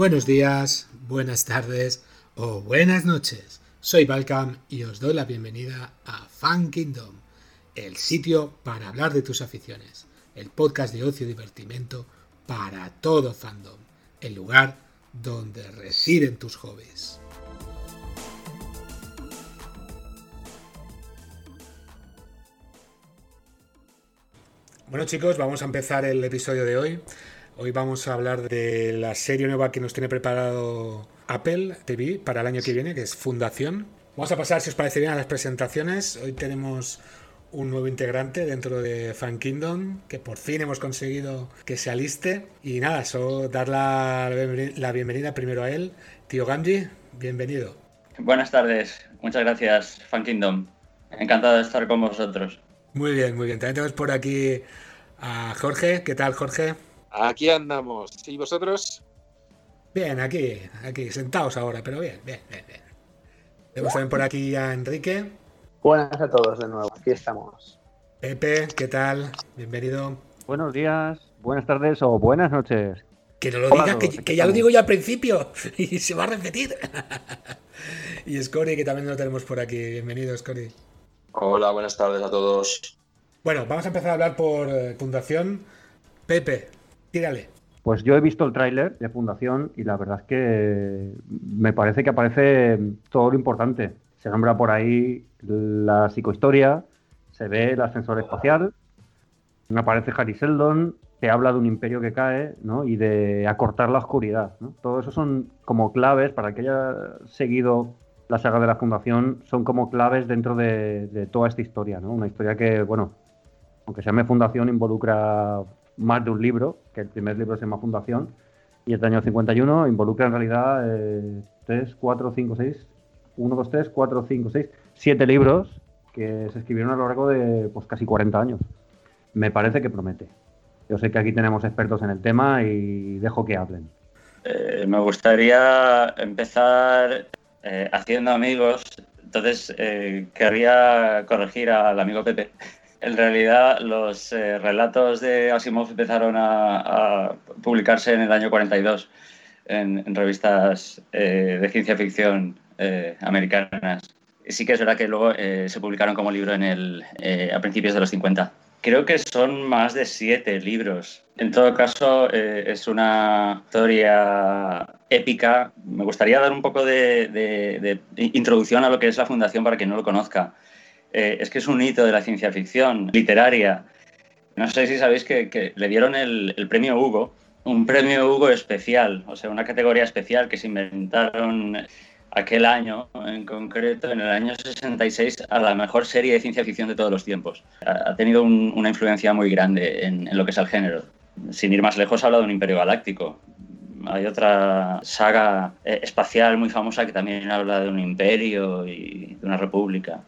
Buenos días, buenas tardes o buenas noches. Soy Balcam y os doy la bienvenida a Fan Kingdom, el sitio para hablar de tus aficiones, el podcast de ocio y divertimento para todo fandom, el lugar donde residen tus hobbies. Bueno chicos, vamos a empezar el episodio de hoy. Hoy vamos a hablar de la serie nueva que nos tiene preparado Apple TV para el año que viene, que es Fundación. Vamos a pasar, si os parece bien, a las presentaciones. Hoy tenemos un nuevo integrante dentro de Fan Kingdom, que por fin hemos conseguido que se aliste. Y nada, solo dar la, la bienvenida primero a él. Tío Ganji, bienvenido. Buenas tardes, muchas gracias, Fan Kingdom. Encantado de estar con vosotros. Muy bien, muy bien. También tenemos por aquí a Jorge. ¿Qué tal, Jorge? Aquí andamos. ¿Y vosotros? Bien, aquí, aquí, sentados ahora, pero bien, bien, bien, bien. Tenemos también por aquí a Enrique. Buenas a todos de nuevo, aquí estamos. Pepe, ¿qué tal? Bienvenido. Buenos días, buenas tardes o buenas noches. Que no lo digas, que, ya lo digo yo al principio y se va a repetir. y Scori, que también lo tenemos por aquí. Bienvenido, Scori. Hola, buenas tardes a todos. Bueno, vamos a empezar a hablar por eh, Fundación. Pepe, Tírale. Pues yo he visto el tráiler de Fundación y la verdad es que me parece que aparece todo lo importante. Se nombra por ahí la psicohistoria, se ve el ascensor espacial, aparece Harry Seldon, que habla de un imperio que cae ¿no? y de acortar la oscuridad. ¿no? Todo eso son como claves para que haya seguido la saga de la Fundación, son como claves dentro de, de toda esta historia. ¿no? Una historia que, bueno, aunque se llame Fundación, involucra más de un libro, que el primer libro se llama Fundación, y el año 51 involucra en realidad 3, 4, 5, 6, 1, 2, 3, 4, 5, 6, 7 libros que se escribieron a lo largo de pues, casi 40 años. Me parece que promete. Yo sé que aquí tenemos expertos en el tema y dejo que hablen. Eh, me gustaría empezar eh, haciendo amigos, entonces eh, querría corregir al amigo Pepe en realidad, los eh, relatos de Asimov empezaron a, publicarse en el año 42 en, revistas eh, de ciencia ficción eh, americanas. Sí que es verdad que luego se publicaron como libro en el, a principios de los 50. Creo que son más de siete libros. En todo caso, es una historia épica. Me gustaría dar un poco de, de introducción a lo que es la Fundación para quien no lo conozca. Eh, es que es un hito de la ciencia ficción literaria. No sé si sabéis que, le dieron el, premio Hugo, un premio Hugo especial, o sea, una categoría especial que se inventaron aquel año en concreto, en el año 66, a la mejor serie de ciencia ficción de todos los tiempos. Ha, tenido una influencia muy grande en, lo que es el género. Sin ir más lejos, habla de un imperio galáctico. Hay otra saga eh, espacial muy famosa que también habla de un imperio y de una república.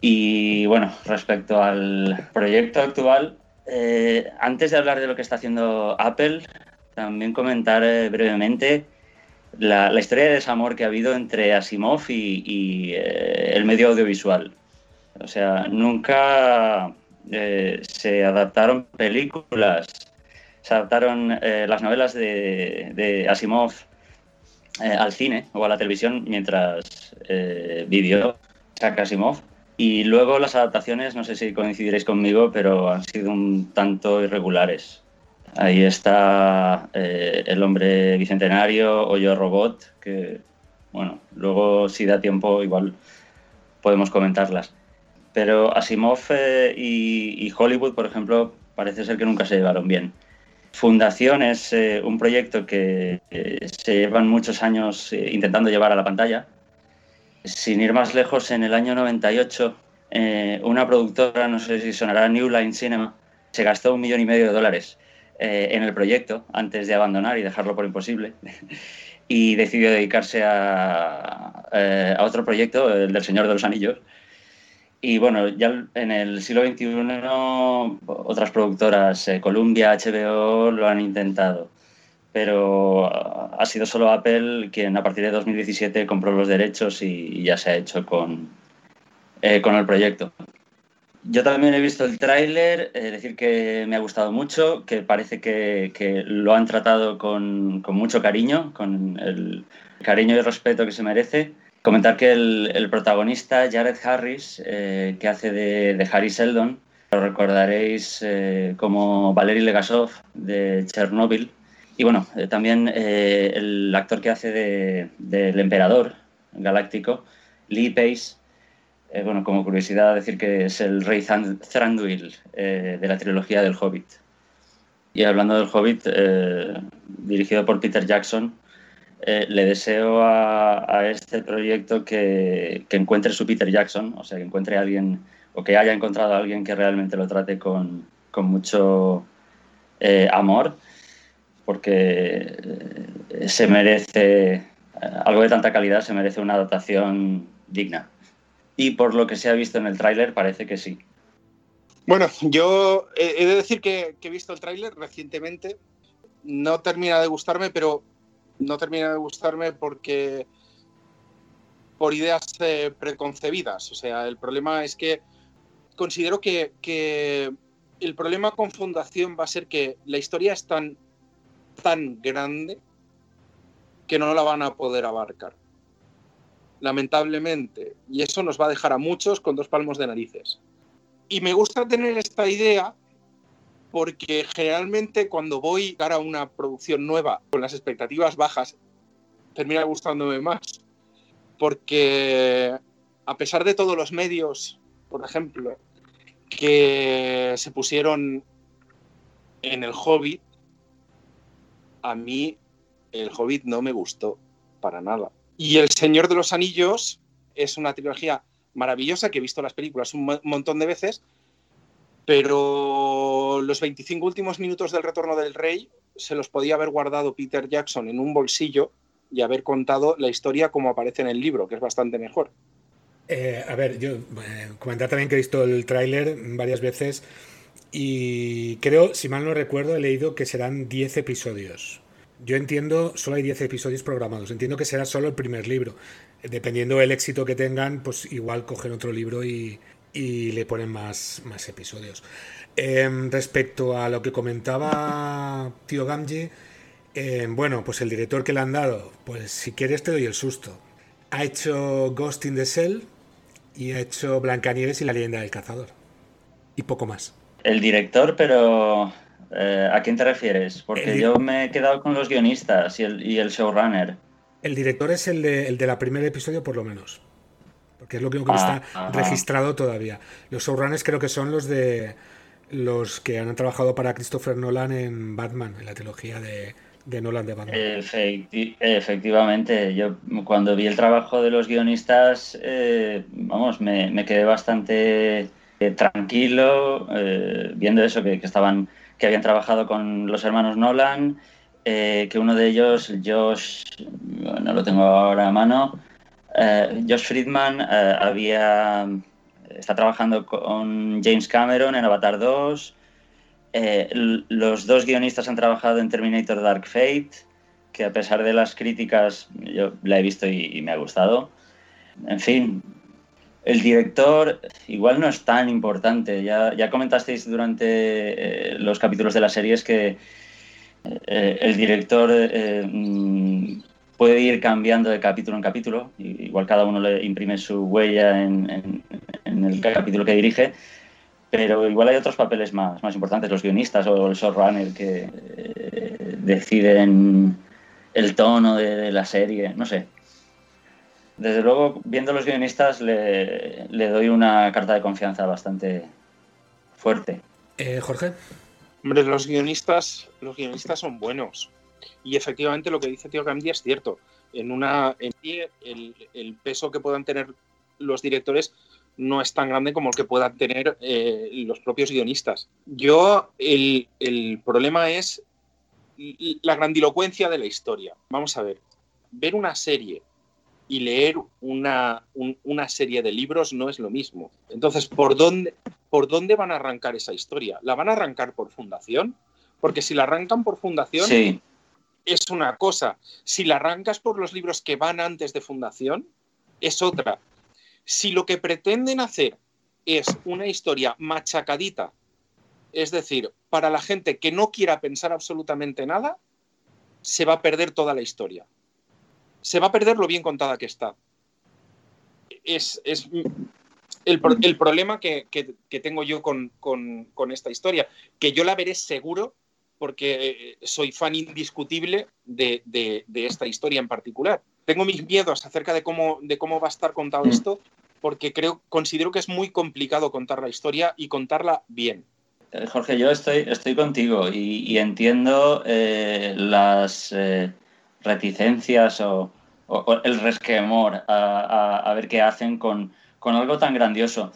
Y bueno, respecto al proyecto actual, eh, antes de hablar de lo que está haciendo Apple, también comentar eh, brevemente la, historia de desamor que ha habido entre Asimov y, eh, el medio audiovisual. O sea, nunca se adaptaron películas, se adaptaron las novelas de, de Asimov al cine o a la televisión mientras vivió Isaac Asimov y luego las adaptaciones, no sé si coincidiréis conmigo, pero han sido un tanto irregulares. Ahí está eh, El hombre bicentenario o Yo Robot, que, bueno, luego si da tiempo igual podemos comentarlas. Pero Asimov eh, y, Hollywood, por ejemplo, parece ser que nunca se llevaron bien. Fundación es eh, un proyecto que se llevan muchos años intentando llevar a la pantalla sin ir más lejos, en el año 98, eh, una productora, no sé si sonará New Line Cinema, se gastó un millón y medio de dólares eh, en el proyecto antes de abandonar y dejarlo por imposible. y decidió dedicarse a, eh, a, otro proyecto, el del Señor de los Anillos. Y bueno, ya en el siglo XXI otras productoras, Columbia, HBO, lo han intentado pero ha sido solo Apple quien a partir de 2017 compró los derechos y, ya se ha hecho con, eh, con el proyecto. Yo también he visto el tráiler, eh, decir que me ha gustado mucho, que parece que, que lo han tratado con, con, mucho cariño, con el cariño y respeto que se merece. Comentar que el, el protagonista, Jared Harris, eh, que hace de, de, Harry Seldon, lo recordaréis eh, como Valery Legasov de Chernobyl. Y bueno, eh, también el actor que hace del de, emperador galáctico, Lee Pace, eh, bueno, como curiosidad decir que es el rey Thranduil eh, de la trilogía del Hobbit. Y hablando del Hobbit, eh, dirigido por Peter Jackson, le deseo a, a este proyecto que, que, encuentre su Peter Jackson, o sea, que encuentre a alguien o que haya encontrado a alguien que realmente lo trate con, con mucho amor, porque se merece, algo de tanta calidad se merece una adaptación digna. Y por lo que se ha visto en el tráiler, parece que sí. Bueno, yo he de decir que, he visto el tráiler recientemente. No termina de gustarme, pero no termina de gustarme porque por ideas eh, preconcebidas. O sea, el problema es que considero que, el problema con Fundación va a ser que la historia es tan, tan grande que no la van a poder abarcar lamentablemente, y eso nos va a dejar a muchos con dos palmos de narices. Y me gusta tener esta idea porque generalmente cuando voy a una producción nueva con las expectativas bajas, termina gustándome más. Porque a pesar de todos los medios, por ejemplo, que se pusieron en el Hobbit, a mí el Hobbit no me gustó para nada. Y El Señor de los Anillos es una trilogía maravillosa que he visto las películas un montón de veces, pero los 25 últimos minutos del Retorno del Rey se los podía haber guardado Peter Jackson en un bolsillo y haber contado la historia como aparece en el libro, que es bastante mejor. Eh, a ver, yo eh, comentar también que he visto el tráiler varias veces y creo, si mal no recuerdo, he leído que serán 10 episodios. Yo entiendo, solo hay 10 episodios programados. Entiendo que será solo el primer libro. Dependiendo del éxito que tengan, pues igual cogen otro libro y, y le ponen más, más episodios. Eh, respecto a lo que comentaba Tío Gamji, eh, bueno, pues el director que le han dado, pues si quieres te doy el susto. Ha hecho Ghost in the Shell y ha hecho Blancanieves y la leyenda del cazador. Y poco más. El director, pero eh, ¿A quién te refieres? Porque el... yo me he quedado con los guionistas y el, y el showrunner. El director es el de, el de la primer episodio, por lo menos. Porque es lo que no está Ah, ajá. registrado todavía. Los showrunners creo que son los de los que han trabajado para Christopher Nolan en Batman, en la trilogía de, de Nolan de Batman. Efecti efectivamente, yo cuando vi el trabajo de los guionistas, eh, vamos, me, me, quedé bastante eh, tranquilo eh, viendo eso, que, estaban que habían trabajado con los hermanos Nolan, eh, que uno de ellos, Josh, no lo tengo ahora a mano, Josh Friedman había, está trabajando con James Cameron en Avatar 2, eh, los dos guionistas han trabajado en Terminator Dark Fate, que a pesar de las críticas yo la he visto y, y me ha gustado. En fin, el director igual no es tan importante. Ya, ya comentasteis durante eh, los capítulos de las series que eh, el director eh, puede ir cambiando de capítulo en capítulo. Igual cada uno le imprime su huella en, el capítulo que dirige. Pero igual hay otros papeles más, más importantes, los guionistas o el showrunner que deciden el tono de la serie, no sé. Desde luego, viendo los guionistas, le, le, doy una carta de confianza bastante fuerte. Eh, Jorge. Hombre, los guionistas, los guionistas son buenos. Y efectivamente lo que dice Tío Gandhi es cierto. En una en el, el, peso que puedan tener los directores no es tan grande como el que puedan tener eh, los propios guionistas. Yo, el, el problema es la grandilocuencia de la historia. Vamos a ver, ver una serie y leer una, un, una, serie de libros no es lo mismo. Entonces, ¿por dónde, ¿por dónde van a arrancar esa historia? ¿La van a arrancar por fundación? Porque si la arrancan por fundación, sí. es una cosa. Si la arrancas por los libros que van antes de fundación, es otra. Si lo que pretenden hacer es una historia machacadita, es decir, para la gente que no quiera pensar absolutamente nada, se va a perder toda la historia. Se va a perder lo bien contada que está. Es, es el, el, problema que, que, que tengo yo con, con, con, esta historia, que yo la veré seguro porque soy fan indiscutible de, de, de, esta historia en particular. Tengo mis miedos acerca de cómo, de cómo va a estar contado mm. esto, porque creo, considero que es muy complicado contar la historia y contarla bien. Eh, Jorge, yo estoy, estoy contigo y, y entiendo eh, las eh, reticencias o, o, el resquemor a, a, ver qué hacen con, algo tan grandioso.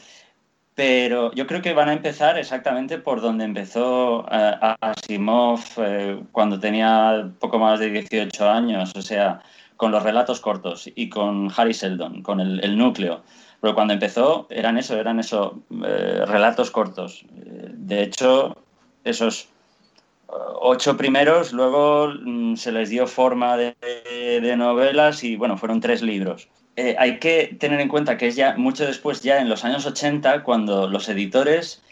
Pero yo creo que van a empezar exactamente por donde empezó uh, Asimov eh, cuando tenía poco más de 18 años, o sea, con los relatos cortos y con Harry Seldon, con el, núcleo. Pero cuando empezó eran eso, eran eso, eh, relatos cortos. De hecho, esos ocho primeros luego mm, se les dio forma de, novelas y bueno, fueron tres libros. Eh, hay que tener en cuenta que es ya mucho después, ya en los años 80, cuando los editores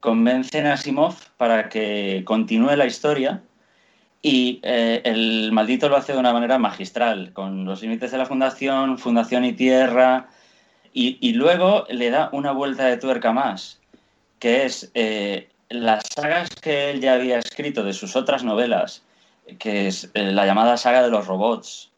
convencen a Asimov para que continúe la historia y eh, el maldito lo hace de una manera magistral, con los límites de la fundación, fundación y tierra, y, y, luego le da una vuelta de tuerca más, que es eh, las sagas que él ya había escrito de sus otras novelas, que es eh, la llamada saga de los robots,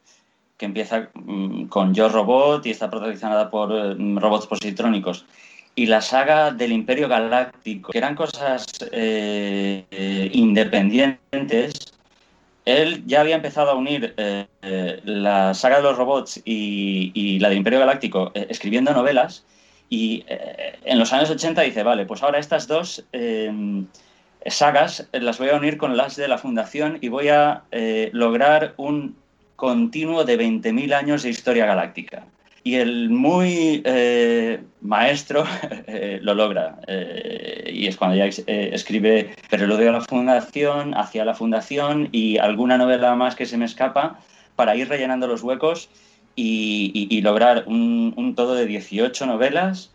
que empieza mmm, con Yo Robot y está protagonizada por eh, robots positrónicos, y la saga del Imperio Galáctico, que eran cosas eh, independientes él ya había empezado a unir eh, la saga de los robots y, la del Imperio Galáctico escribiendo novelas y eh, en los años 80 dice, vale, pues ahora estas dos eh, sagas las voy a unir con las de la Fundación y voy a eh, lograr un continuo de 20.000 años de historia galáctica. Y el muy eh, maestro eh, lo logra. Eh, y es cuando ya escribe Preludio a la Fundación, Hacia la Fundación y alguna novela más que se me escapa para ir rellenando los huecos y, y, lograr un, todo de 18 novelas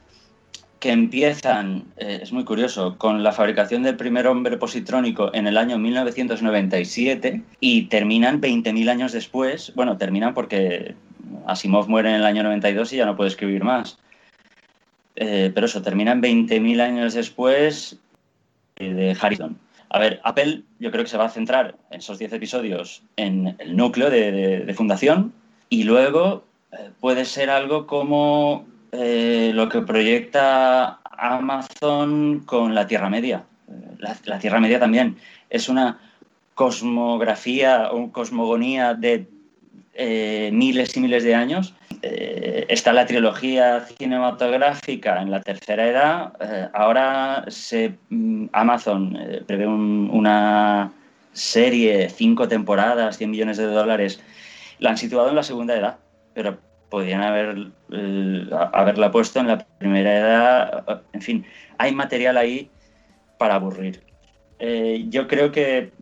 que empiezan, eh, es muy curioso, con la fabricación del primer hombre positrónico en el año 1997 y terminan 20.000 años después. Bueno, terminan porque Asimov muere en el año 92 y ya no puede escribir más. Eh, pero eso, terminan 20.000 años después de Harrison. A ver, Apple yo creo que se va a centrar en esos 10 episodios en el núcleo de fundación y luego eh, puede ser algo como eh, lo que proyecta Amazon con la Tierra Media. La, la Tierra Media también es una cosmografía o cosmogonía de eh, miles y miles de años. Eh, está la trilogía cinematográfica en la tercera edad. Eh, ahora se, mm, Amazon eh, prevé un, una serie, cinco temporadas, 100 millones de dólares. La han situado en la segunda edad, pero podrían haber, eh, haberla puesto en la primera edad. En fin, hay material ahí para aburrir. Eh, yo creo que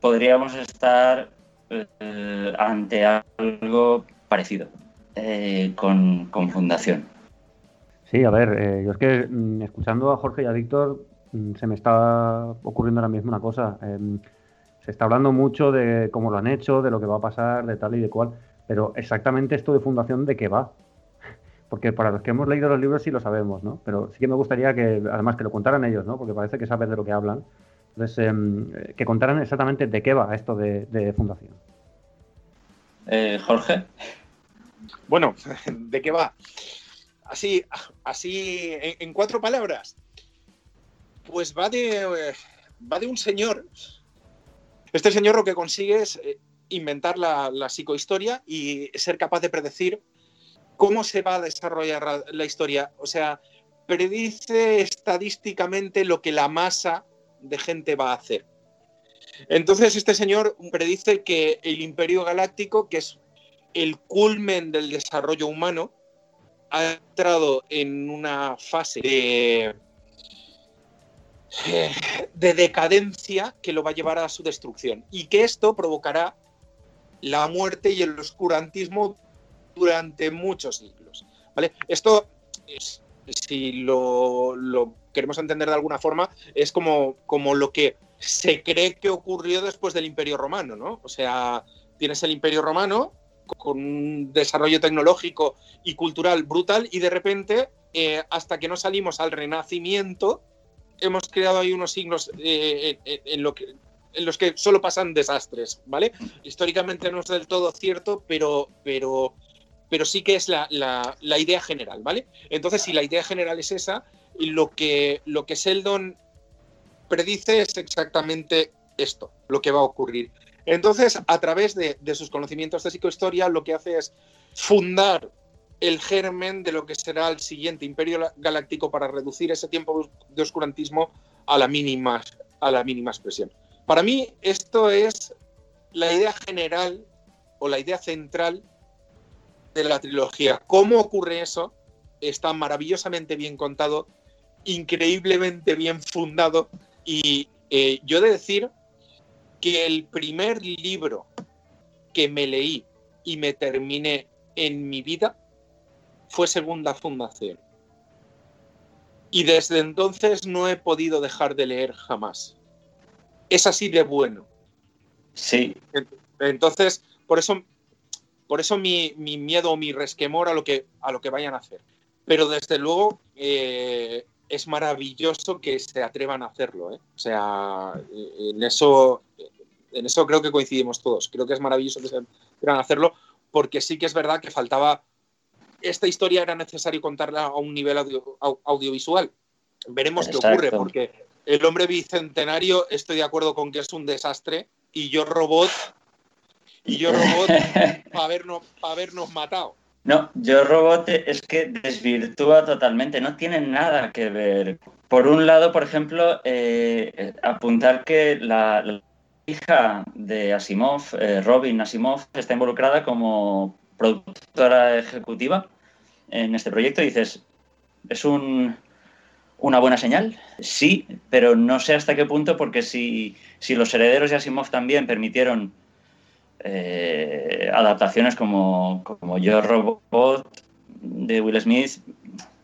podríamos estar eh, ante algo parecido eh, con, con, Fundación. Sí, a ver, eh, yo es que mm, escuchando a Jorge y a Víctor mm, se me está ocurriendo ahora mismo una cosa. Em, se está hablando mucho de cómo lo han hecho, de lo que va a pasar, de tal y de cual. Pero exactamente esto de fundación, ¿de qué va? Porque para los que hemos leído los libros sí lo sabemos, ¿no? Pero sí que me gustaría que, además, que lo contaran ellos, ¿no? Porque parece que saben de lo que hablan. Entonces, eh, que contaran exactamente de qué va esto de, de fundación. Eh, Jorge. Bueno, ¿de qué va? Así, así en, en cuatro palabras. Pues va de, va de un señor. Este señor lo que consigue es eh, inventar la, la, psicohistoria y ser capaz de predecir cómo se va a desarrollar la historia. O sea, predice estadísticamente lo que la masa de gente va a hacer. Entonces, este señor predice que el Imperio Galáctico, que es el culmen del desarrollo humano, ha entrado en una fase de, de decadencia que lo va a llevar a su destrucción y que esto provocará la muerte y el oscurantismo durante muchos siglos. ¿vale? Esto es, si lo, lo queremos entender de alguna forma, es como, como lo que se cree que ocurrió después del Imperio Romano, ¿no? O sea, tienes el Imperio Romano con un desarrollo tecnológico y cultural brutal y de repente, eh, hasta que no salimos al Renacimiento, hemos creado ahí unos signos eh, eh, que, en los que solo pasan desastres, ¿vale? Históricamente no es del todo cierto, pero, pero, pero sí que es la, la, idea general, ¿vale? Entonces, si la idea general es esa, lo que, lo que Sheldon predice es exactamente esto, lo que va a ocurrir. Entonces, a través de, sus conocimientos de psicohistoria, lo que hace es fundar el germen de lo que será el siguiente imperio galáctico para reducir ese tiempo de oscurantismo a la mínima, a la mínima expresión. Para mí, esto es la idea general o la idea central de la trilogía. ¿Cómo ocurre eso? Está maravillosamente bien contado, increíblemente bien fundado y eh, yo he de decir que el primer libro que me leí y me terminé en mi vida fue Segunda Fundación. Y desde entonces no he podido dejar de leer jamás. Es así de bueno. Sí. Entonces, por eso, por eso mi, miedo o mi resquemor a lo, que, a lo que vayan a hacer. Pero desde luego, eh, es maravilloso que se atrevan a hacerlo. ¿eh? O sea, en eso, en eso creo que coincidimos todos. Creo que es maravilloso que se atrevan a hacerlo porque sí que es verdad que faltaba... Esta historia era necesario contarla a un nivel audiovisual. Veremos qué ocurre, porque el hombre bicentenario estoy de acuerdo con que es un desastre y yo robot y yo robot para habernos, para habernos matado. No, Yo Robot es que desvirtúa totalmente, no tiene nada que ver. Por un lado, por ejemplo, eh, apuntar que la, hija de Asimov, eh, Robin Asimov, está involucrada como productora ejecutiva en este proyecto. Dices, ¿es un, una buena señal? Sí, pero no sé hasta qué punto, porque si, si los herederos de Asimov también permitieron eh, adaptaciones como, como Yo Robot de Will Smith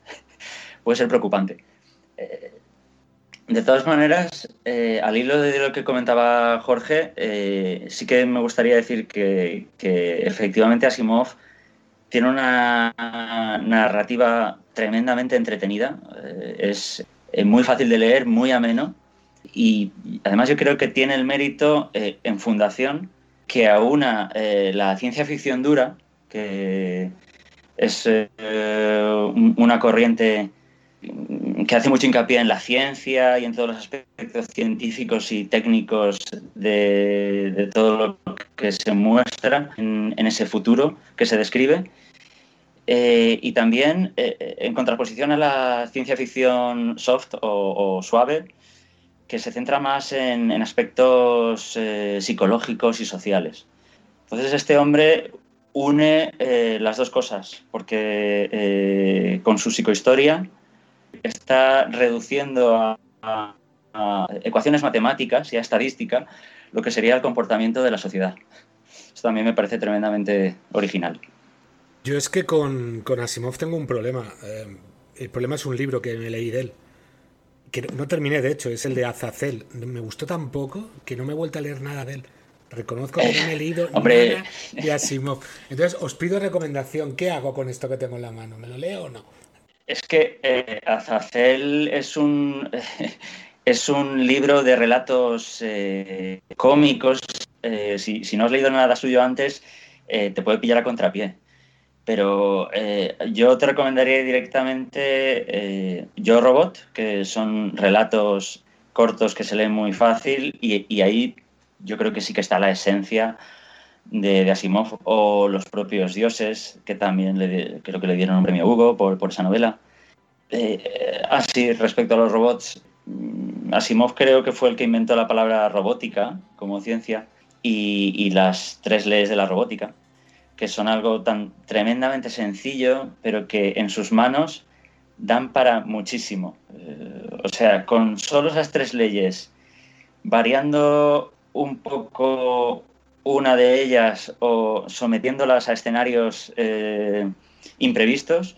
puede ser preocupante. Eh, de todas maneras, eh, al hilo de lo que comentaba Jorge, sí que me gustaría decir que, efectivamente Asimov tiene una narrativa tremendamente entretenida, es muy fácil de leer, muy ameno. Y además yo creo que tiene el mérito en fundación que aúna eh, la ciencia ficción dura, que es eh, una corriente que hace mucho hincapié en la ciencia y en todos los aspectos científicos y técnicos de, todo lo que se muestra en, ese futuro que se describe. Eh, y también en contraposición a la ciencia ficción soft o suave, que se centra más en, aspectos eh, psicológicos y sociales. Entonces este hombre une eh, las dos cosas, porque eh, con su psicohistoria está reduciendo a, ecuaciones matemáticas y a estadística lo que sería el comportamiento de la sociedad. Esto también me parece tremendamente original. Yo es que con, con Asimov tengo un problema. el problema es un libro que me leí de él que no terminé de hecho, es el de Azazel. Me gustó tan poco que no me he vuelto a leer nada de él. Reconozco que no me he leído Hombre. nada de Asimov. Entonces, os pido recomendación. ¿Qué hago con esto que tengo en la mano? ¿Me lo leo o no? Es que eh, Azazel es un, es un libro de relatos eh, cómicos. Eh, si, no has leído nada suyo antes, te puede pillar a contrapié. Pero eh, yo te recomendaría directamente eh, Yo Robot, que son relatos cortos que se leen muy fácil y, ahí yo creo que sí que está la esencia de, Asimov o los propios dioses, que también le, creo que le dieron un premio Hugo por, esa novela. Eh, así, respecto a los robots, mm, Asimov creo que fue el que inventó la palabra robótica como ciencia y las tres leyes de la robótica que son algo tan tremendamente sencillo, pero que en sus manos dan para muchísimo. Eh, o sea, con solo esas tres leyes, variando un poco una de ellas o sometiéndolas a escenarios eh, imprevistos,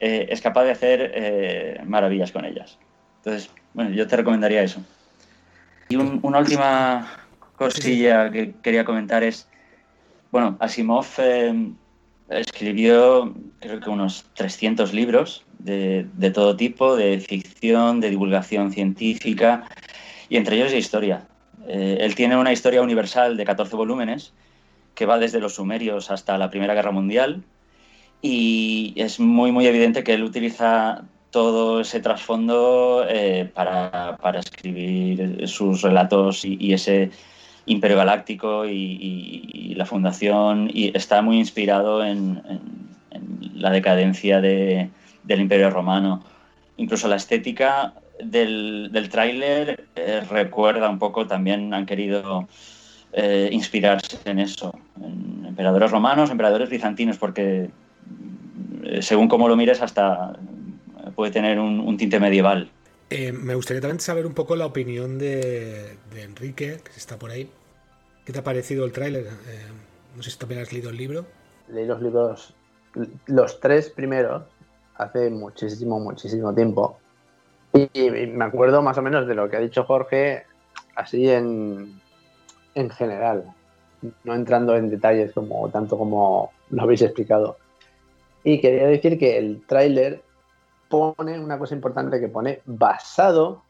eh, es capaz de hacer eh, maravillas con ellas. Entonces, bueno, yo te recomendaría eso. Y una última cosilla que quería comentar es, bueno, Asimov escribió creo que unos 300 libros de, de, todo tipo, de ficción, de divulgación científica y entre ellos de historia. Él tiene una historia universal de 14 volúmenes que va desde los sumerios hasta la Primera Guerra Mundial y es muy, muy evidente que él utiliza todo ese trasfondo eh, para, para, escribir sus relatos y, ese imperio galáctico y, la fundación y está muy inspirado en, la decadencia de, del imperio romano. Incluso la estética del, del tráiler eh, recuerda un poco, también han querido eh, inspirarse en eso, en emperadores romanos, emperadores bizantinos, porque eh, según cómo lo mires hasta puede tener un, tinte medieval. Eh, me gustaría también saber un poco la opinión de, Enrique, que está por ahí. ¿Qué te ha parecido el tráiler? no sé si también has leído el libro. Leí los libros, los tres primeros, hace muchísimo, muchísimo tiempo. Y, me acuerdo más o menos de lo que ha dicho Jorge, así en, en general, no entrando en detalles como tanto como lo habéis explicado. Y quería decir que el tráiler pone una cosa importante que pone basado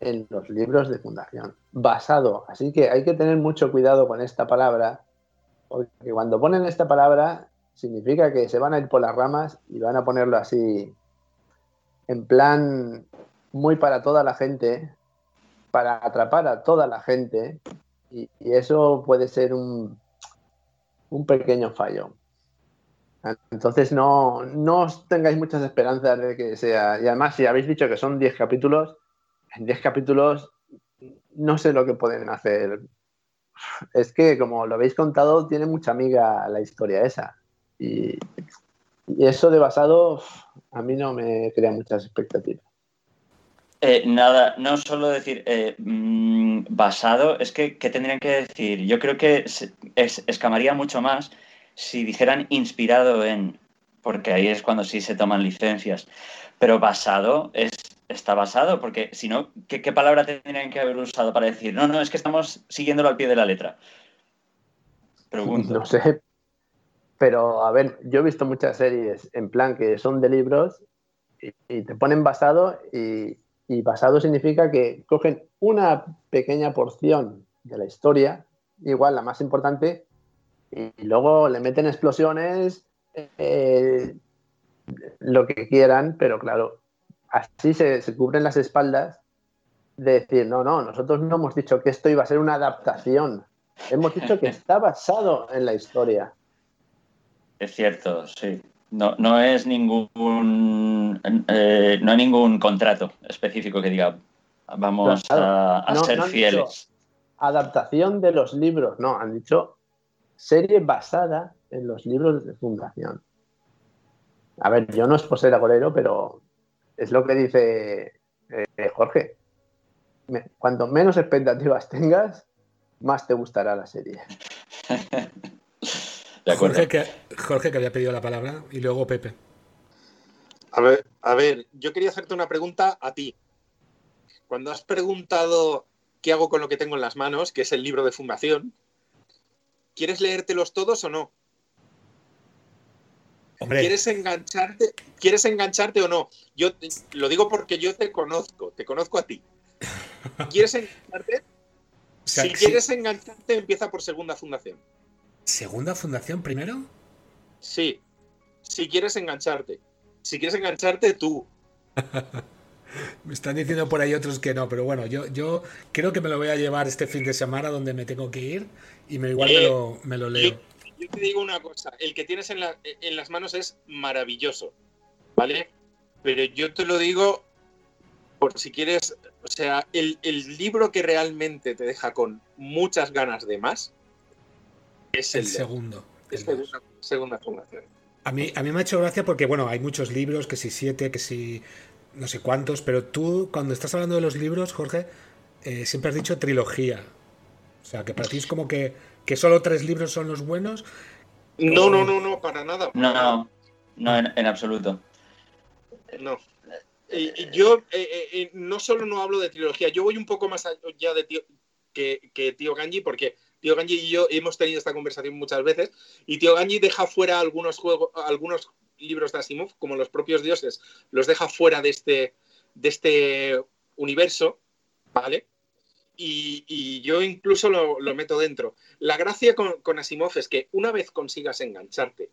en los libros de fundación. Basado. Así que hay que tener mucho cuidado con esta palabra, porque cuando ponen esta palabra significa que se van a ir por las ramas y van a ponerlo así en plan muy para toda la gente, para atrapar a toda la gente y, eso puede ser un, un pequeño fallo. Entonces no, os tengáis muchas esperanzas de que sea. Y además, si habéis dicho que son 10 capítulos, en 10 capítulos no sé lo que pueden hacer. Es que, como lo habéis contado, tiene mucha amiga la historia esa. Y, y eso de basado a mí no me crea muchas expectativas. Eh, nada, no solo decir eh, mm, basado, es que ¿qué tendrían que decir? Yo creo que escamaría mucho más si dijeran inspirado en, porque ahí es cuando sí se toman licencias. Pero basado es está basado, porque si no, ¿qué, palabra tendrían que haber usado para decir? No, no, es que estamos siguiéndolo al pie de la letra. Pregunto. No sé. Pero a ver, yo he visto muchas series en plan que son de libros y te ponen basado y, basado significa que cogen una pequeña porción de la historia, igual la más importante, y luego le meten explosiones, eh, lo que quieran, pero claro, así se, cubren las espaldas de decir, no, no, nosotros no hemos dicho que esto iba a ser una adaptación, hemos dicho que está basado en la historia. Es cierto, sí. No, no es ningún eh, no hay ningún contrato específico que diga vamos a, ser fieles. Adaptación de los libros, no, han dicho serie basada en los libros de fundación. A ver, yo no es por ser agorero, pero es lo que dice eh, Jorge. cuanto menos expectativas tengas, más te gustará la serie. Jorge que, Jorge que había pedido la palabra y luego Pepe. A ver, a ver, yo quería hacerte una pregunta a ti. Cuando has preguntado qué hago con lo que tengo en las manos, que es el libro de fundación, ¿quieres leértelos todos o no? ¿Quieres engancharte? ¿Quieres engancharte o no? Yo lo digo porque yo te conozco, te conozco a ti. ¿Quieres engancharte? si quieres engancharte, empieza por segunda fundación. ¿Segunda fundación primero? Sí. Si quieres engancharte. Si quieres engancharte, tú. me están diciendo por ahí otros que no, pero bueno, yo, yo creo que me lo voy a llevar este fin de semana donde me tengo que ir y me, igual me, lo, leo. Yo, te digo una cosa, el que tienes en, las manos es maravilloso, ¿vale? Pero yo te lo digo por si quieres, o sea, el, el libro que realmente te deja con muchas ganas de más es el, segundo. Es segunda fundación. A mí, a mí me ha hecho gracia porque, bueno, hay muchos libros, que si siete, que si no sé cuántos, pero tú, cuando estás hablando de los libros, Jorge, eh, siempre has dicho trilogía. O sea, que para ti es como que, que solo tres libros son los buenos. No, no, no, no, para nada. no, no, no, en, absoluto. No. Y, yo eh, eh, no solo no hablo de trilogía, yo voy un poco más allá de tío, que, que Tío Ganji, porque Tío Ganji y yo hemos tenido esta conversación muchas veces, y Tío Ganji deja fuera algunos juegos, algunos libros de Asimov, como los propios dioses, los deja fuera de este, de este universo, ¿vale? Y, yo incluso lo, meto dentro. La gracia con, Asimov es que una vez consigas engancharte,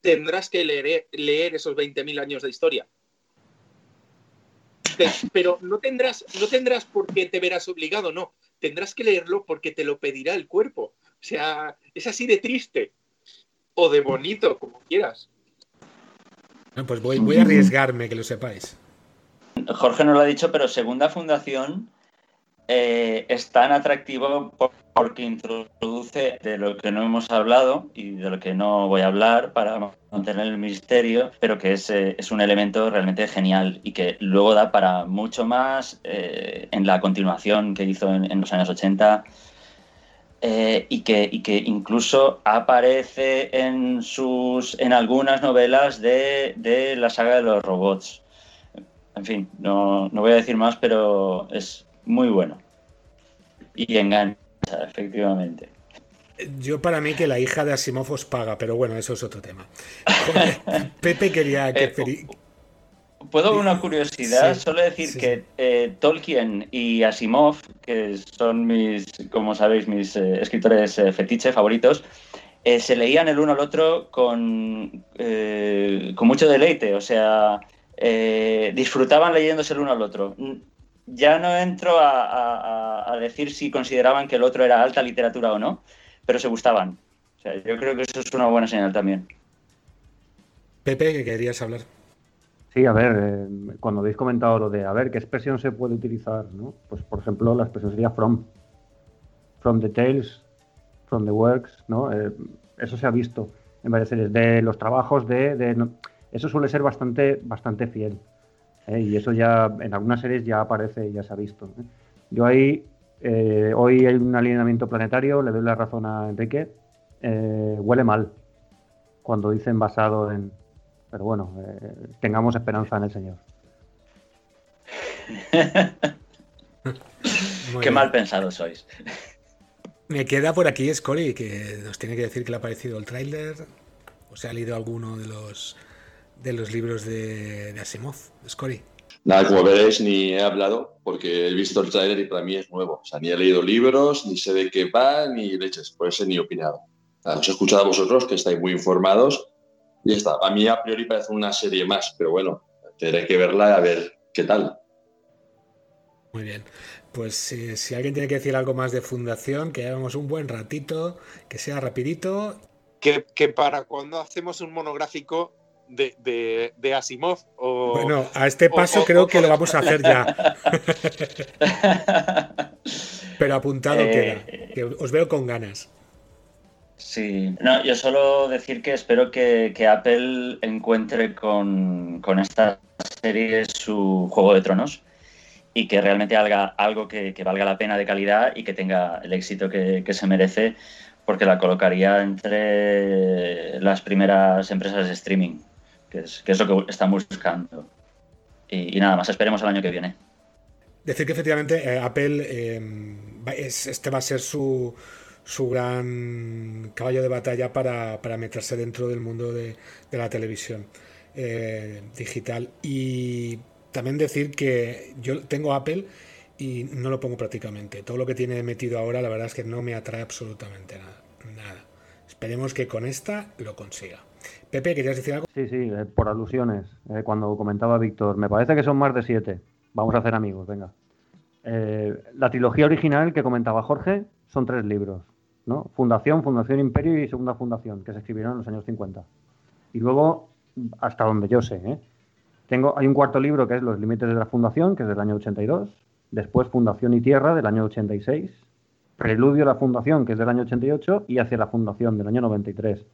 tendrás que leer, leer esos 20.000 años de historia. Pero no tendrás, no tendrás por qué te verás obligado, no. Tendrás que leerlo porque te lo pedirá el cuerpo. O sea, es así de triste o de bonito, como quieras. pues voy, voy a arriesgarme, que lo sepáis. Jorge no lo ha dicho, pero Segunda Fundación eh, es tan atractivo porque introduce de lo que no hemos hablado y de lo que no voy a hablar para mantener el misterio, pero que es, eh, un elemento realmente genial y que luego da para mucho más eh, en la continuación que hizo en, los años 80. y, que, incluso aparece en sus en algunas novelas de, de la saga de los robots. En fin, no, no voy a decir más, pero es, muy bueno. Y engancha, efectivamente. Yo para mí que la hija de Asimov os paga, pero bueno, eso es otro tema. Pepe quería que... Eh, Puedo una curiosidad, solo decir que eh, Tolkien y Asimov, que son mis, como sabéis, mis eh, escritores fetiche favoritos, se leían el uno al otro con, con mucho deleite, o sea, disfrutaban leyéndose el uno al otro ya no entro a, decir si consideraban que el otro era alta literatura o no, pero se gustaban. O sea, yo creo que eso es una buena señal también. Pepe, que querías hablar. Sí, a ver, eh, cuando habéis comentado lo de, a ver, ¿qué expresión se puede utilizar? ¿no? Pues, por ejemplo, la expresión sería from. From the tales, from the works, ¿no? Eh, eso se ha visto en varias series. De los trabajos de... eso suele ser bastante, bastante fiel. ¿Eh? y eso ya en algunas series ya aparece y ya se ha visto. ¿eh? Yo ahí, eh, hoy hay un alineamiento planetario, le doy la razón a Enrique, huele mal cuando dicen basado en... Pero bueno, tengamos esperanza en el Señor. Qué mal pensados sois. Me queda por aquí Scully, que nos tiene que decir que le ha parecido el tráiler, o se ha leído alguno de los de los libros de, Asimov, Scory. Nada, como veréis, ni he hablado porque he visto el trailer y para mí es nuevo. O sea, ni he leído libros, ni sé de qué va, ni leches, por eso ni he opinado. os he escuchado a vosotros, que estáis muy informados, y está. A mí a priori parece una serie más, pero bueno, tendré que verla a ver qué tal. Muy bien. Pues si alguien tiene que decir algo más de Fundación, que hagamos un buen ratito, que sea rapidito. Que, que para cuando hacemos un monográfico de, Asimov. O, bueno, a este paso creo que lo vamos a hacer ya. Pero apuntado queda, eh, que os veo con ganas. Sí, no, yo solo decir que espero que, Apple encuentre con, esta serie su Juego de Tronos y que realmente haga algo que, valga la pena de calidad y que tenga el éxito que, que se merece, porque la colocaría entre las primeras empresas de streaming que es, lo que estamos buscando. Y, nada más, esperemos el año que viene. Decir que efectivamente eh, Apple, eh, este va a ser su, su gran caballo de batalla para, meterse dentro del mundo de, la televisión eh, digital. Y también decir que yo tengo Apple y no lo pongo prácticamente. Todo lo que tiene metido ahora, la verdad es que no me atrae absolutamente nada. Esperemos que con esta lo consiga. Pepe, ¿querías decir algo? Sí, sí, eh, por alusiones. Eh, cuando comentaba Víctor, me parece que son más de siete. Vamos a hacer amigos, venga. Eh, la trilogía original que comentaba Jorge son tres libros, ¿no? Fundación, Fundación Imperio y Segunda Fundación, que se escribieron en los años 50. Y luego, hasta donde yo sé, Tengo, hay un cuarto libro que es Los Límites de la Fundación, que es del año 82. Después Fundación y Tierra, del año 86. Preludio a la Fundación, que es del año 88. Y Hacia la Fundación, del año 93.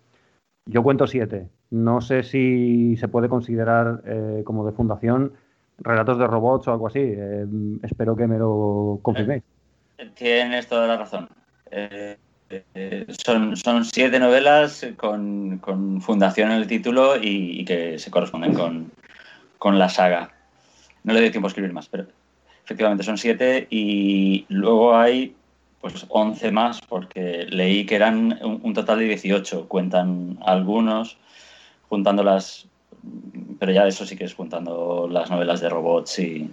Yo cuento siete. No sé si se puede considerar eh, como de fundación relatos de robots o algo así. Eh, espero que me lo confirméis. Eh, tienes toda la razón. son, son siete novelas con, fundación en el título y, que se corresponden con, con la saga. No le doy tiempo a escribir más, pero efectivamente son siete y luego hay pues 11 más porque leí que eran un, total de 18, cuentan algunos, juntándolas, pero ya eso sí que es juntando las novelas de robots y,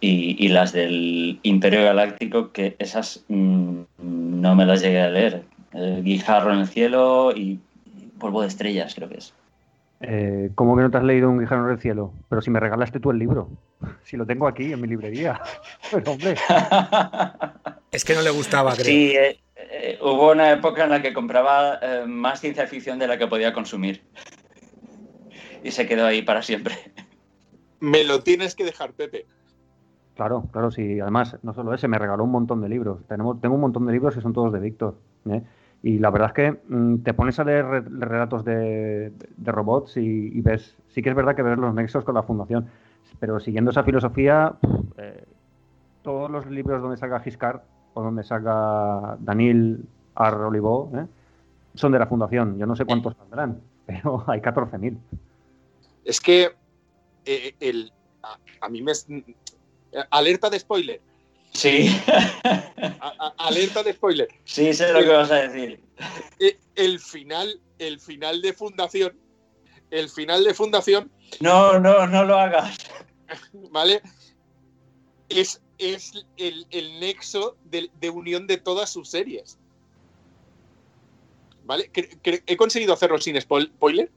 y, y las del Imperio Galáctico, que esas mm, no me las llegué a leer. El guijarro en el cielo y polvo de estrellas, creo que es. Eh, ¿Cómo que no te has leído Un guijarro del cielo? Pero si me regalaste tú el libro. Si lo tengo aquí en mi librería. Pero hombre, Es que no le gustaba, creo. Sí, eh, eh, hubo una época en la que compraba eh, más ciencia ficción de la que podía consumir. Y se quedó ahí para siempre. Me lo tienes que dejar, Pepe. claro, claro, sí. Además, no solo ese, me regaló un montón de libros. Tenemos, tengo un montón de libros que son todos de Víctor. ¿eh? Y la verdad es que mm, te pones a leer re- relatos de, robots y, ves, sí que es verdad que ves los nexos con la fundación, pero siguiendo esa filosofía, eh, todos los libros donde salga Giscard o donde salga Daniel R. Olivo ¿eh? son de la fundación. Yo no sé cuántos saldrán, pero hay 14.000. Es que eh, el, a, a mí me... es- Alerta de spoiler. Sí, a- a- alerta de spoiler. sí, sé lo que vas a decir. Eh, El final, el final de Fundación, el final de Fundación, No, no, no lo hagas. ¿vale? Es, es el, el nexo de, de unión de todas sus series. ¿Vale? He conseguido hacerlo sin spoil- spoiler.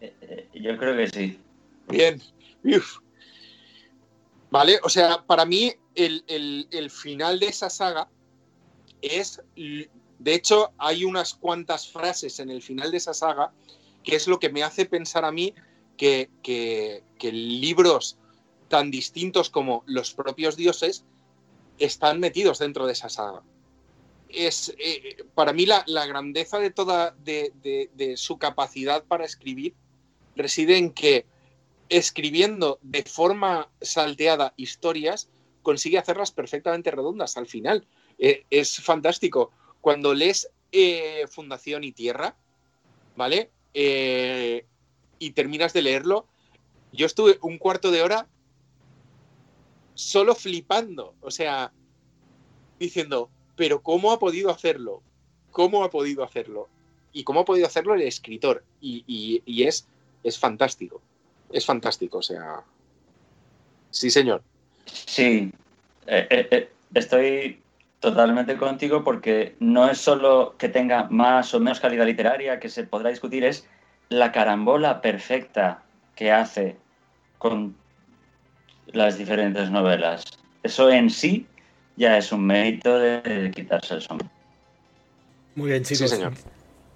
Eh, Yo creo que sí. Bien. Uf. Vale, o sea, para mí el, el- final de esa saga es... De hecho, hay unas cuantas frases en el final de esa saga que es lo que me hace pensar a mí que, que- libros tan distintos como los propios dioses están metidos dentro de esa saga. Es, eh, para mí la, grandeza de toda de- de su capacidad para escribir reside en que escribiendo de forma salteada historias, consigue hacerlas perfectamente redondas al final. Eh, es fantástico. Cuando lees eh, Fundación y Tierra, ¿vale? Eh, y terminas de leerlo, yo estuve un cuarto de hora solo flipando, o sea, diciendo, pero ¿cómo ha podido hacerlo? ¿Cómo ha podido hacerlo? Y cómo ha podido hacerlo el escritor. Y, y- es, es fantástico es fantástico, o sea. Sí, señor. Sí, eh, eh, eh, estoy totalmente contigo porque no es solo que tenga más o menos calidad literaria que se podrá discutir, es la carambola perfecta que hace con las diferentes novelas. Eso en sí ya es un mérito de quitarse el sombrero. Muy bien, chicos. Sí, señor.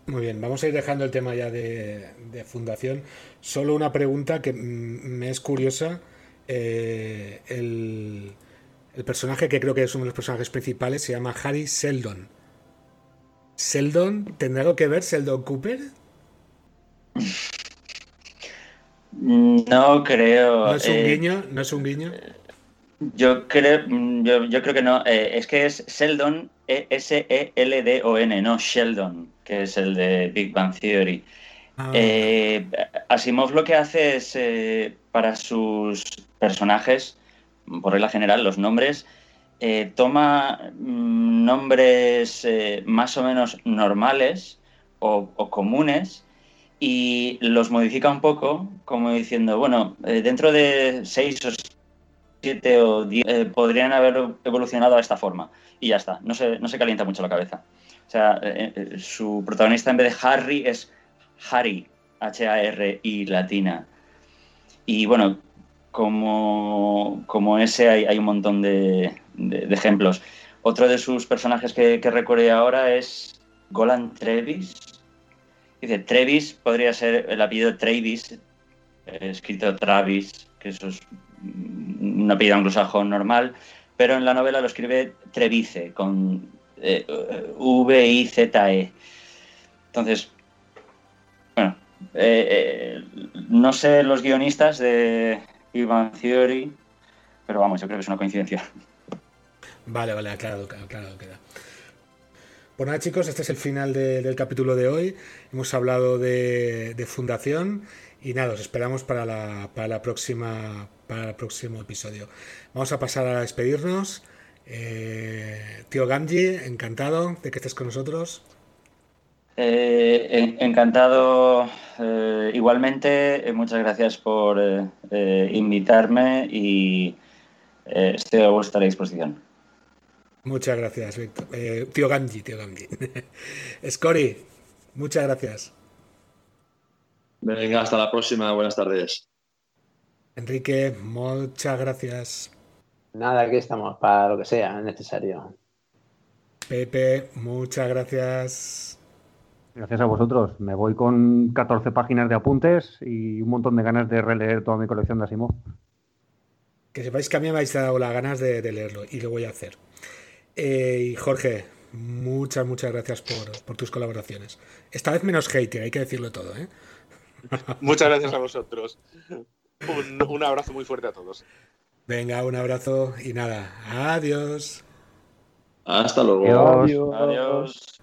Muy bien, vamos a ir dejando el tema ya de, de fundación. Solo una pregunta que mm, me es curiosa. Eh, el, el personaje que creo que es uno de los personajes principales se llama Harry Seldon. ¿Seldon tendrá algo que ver Seldon Cooper? No creo. ¿No es un eh, guiño? ¿No es un guiño? Yo creo, mm, yo, yo creo que no. Eh, es que es Sheldon, E- S-E-L-D-O-N, no Sheldon, que es el de Big Bang Theory. Ah, Eh, Asimov lo que hace es, eh, para sus personajes, por regla general, los nombres, eh, toma mm, nombres más o menos normales o, comunes y los modifica un poco, como diciendo, bueno, dentro de seis o siete o diez podrían haber evolucionado a esta forma. Y ya está, no se, no se calienta mucho la cabeza. O sea, su protagonista en vez de Harry es Harry, H-A-R-I latina. Y bueno, como, como ese hay, un montón de, de- ejemplos. Otro de sus personajes que, que recuerde ahora es Golan Trevis. Dice, Trevis podría ser el apellido Travis, eh, escrito Travis, que eso es un apellido anglosajón normal, pero en la novela lo escribe Trevice, con eh, V-I-Z-E. Entonces, eh, eh, no sé los guionistas de Bang Theory, pero vamos, yo creo que es una coincidencia. Vale, vale, claro, claro, queda. Pues nada, chicos, este es el final de- del capítulo de hoy. Hemos hablado de, Fundación Y nada, os esperamos para la, próxima para el próximo episodio. Vamos a pasar a despedirnos. Eh, tío Ganji, encantado de que estés con nosotros. Eh, encantado eh, igualmente. muchas gracias por invitarme y estoy a vuestra disposición. Muchas gracias, Víctor. tío Ganji, tío Ganji. Scori, muchas gracias. Venga, hasta la próxima. Buenas tardes. Enrique, muchas gracias. Nada, aquí estamos para lo que sea necesario. Pepe, muchas gracias. Gracias a vosotros. Me voy con 14 páginas de apuntes y un montón de ganas de releer toda mi colección de Asimov. Que sepáis que a mí me habéis dado las ganas de, leerlo y lo voy a hacer. Eh, y Jorge, muchas, muchas gracias por, por, tus colaboraciones. Esta vez menos hater, hay que decirlo todo. ¿eh? Muchas gracias a vosotros. Un, abrazo muy fuerte a todos. Venga, un abrazo y nada. Adiós. Hasta luego. Adiós. Esperamos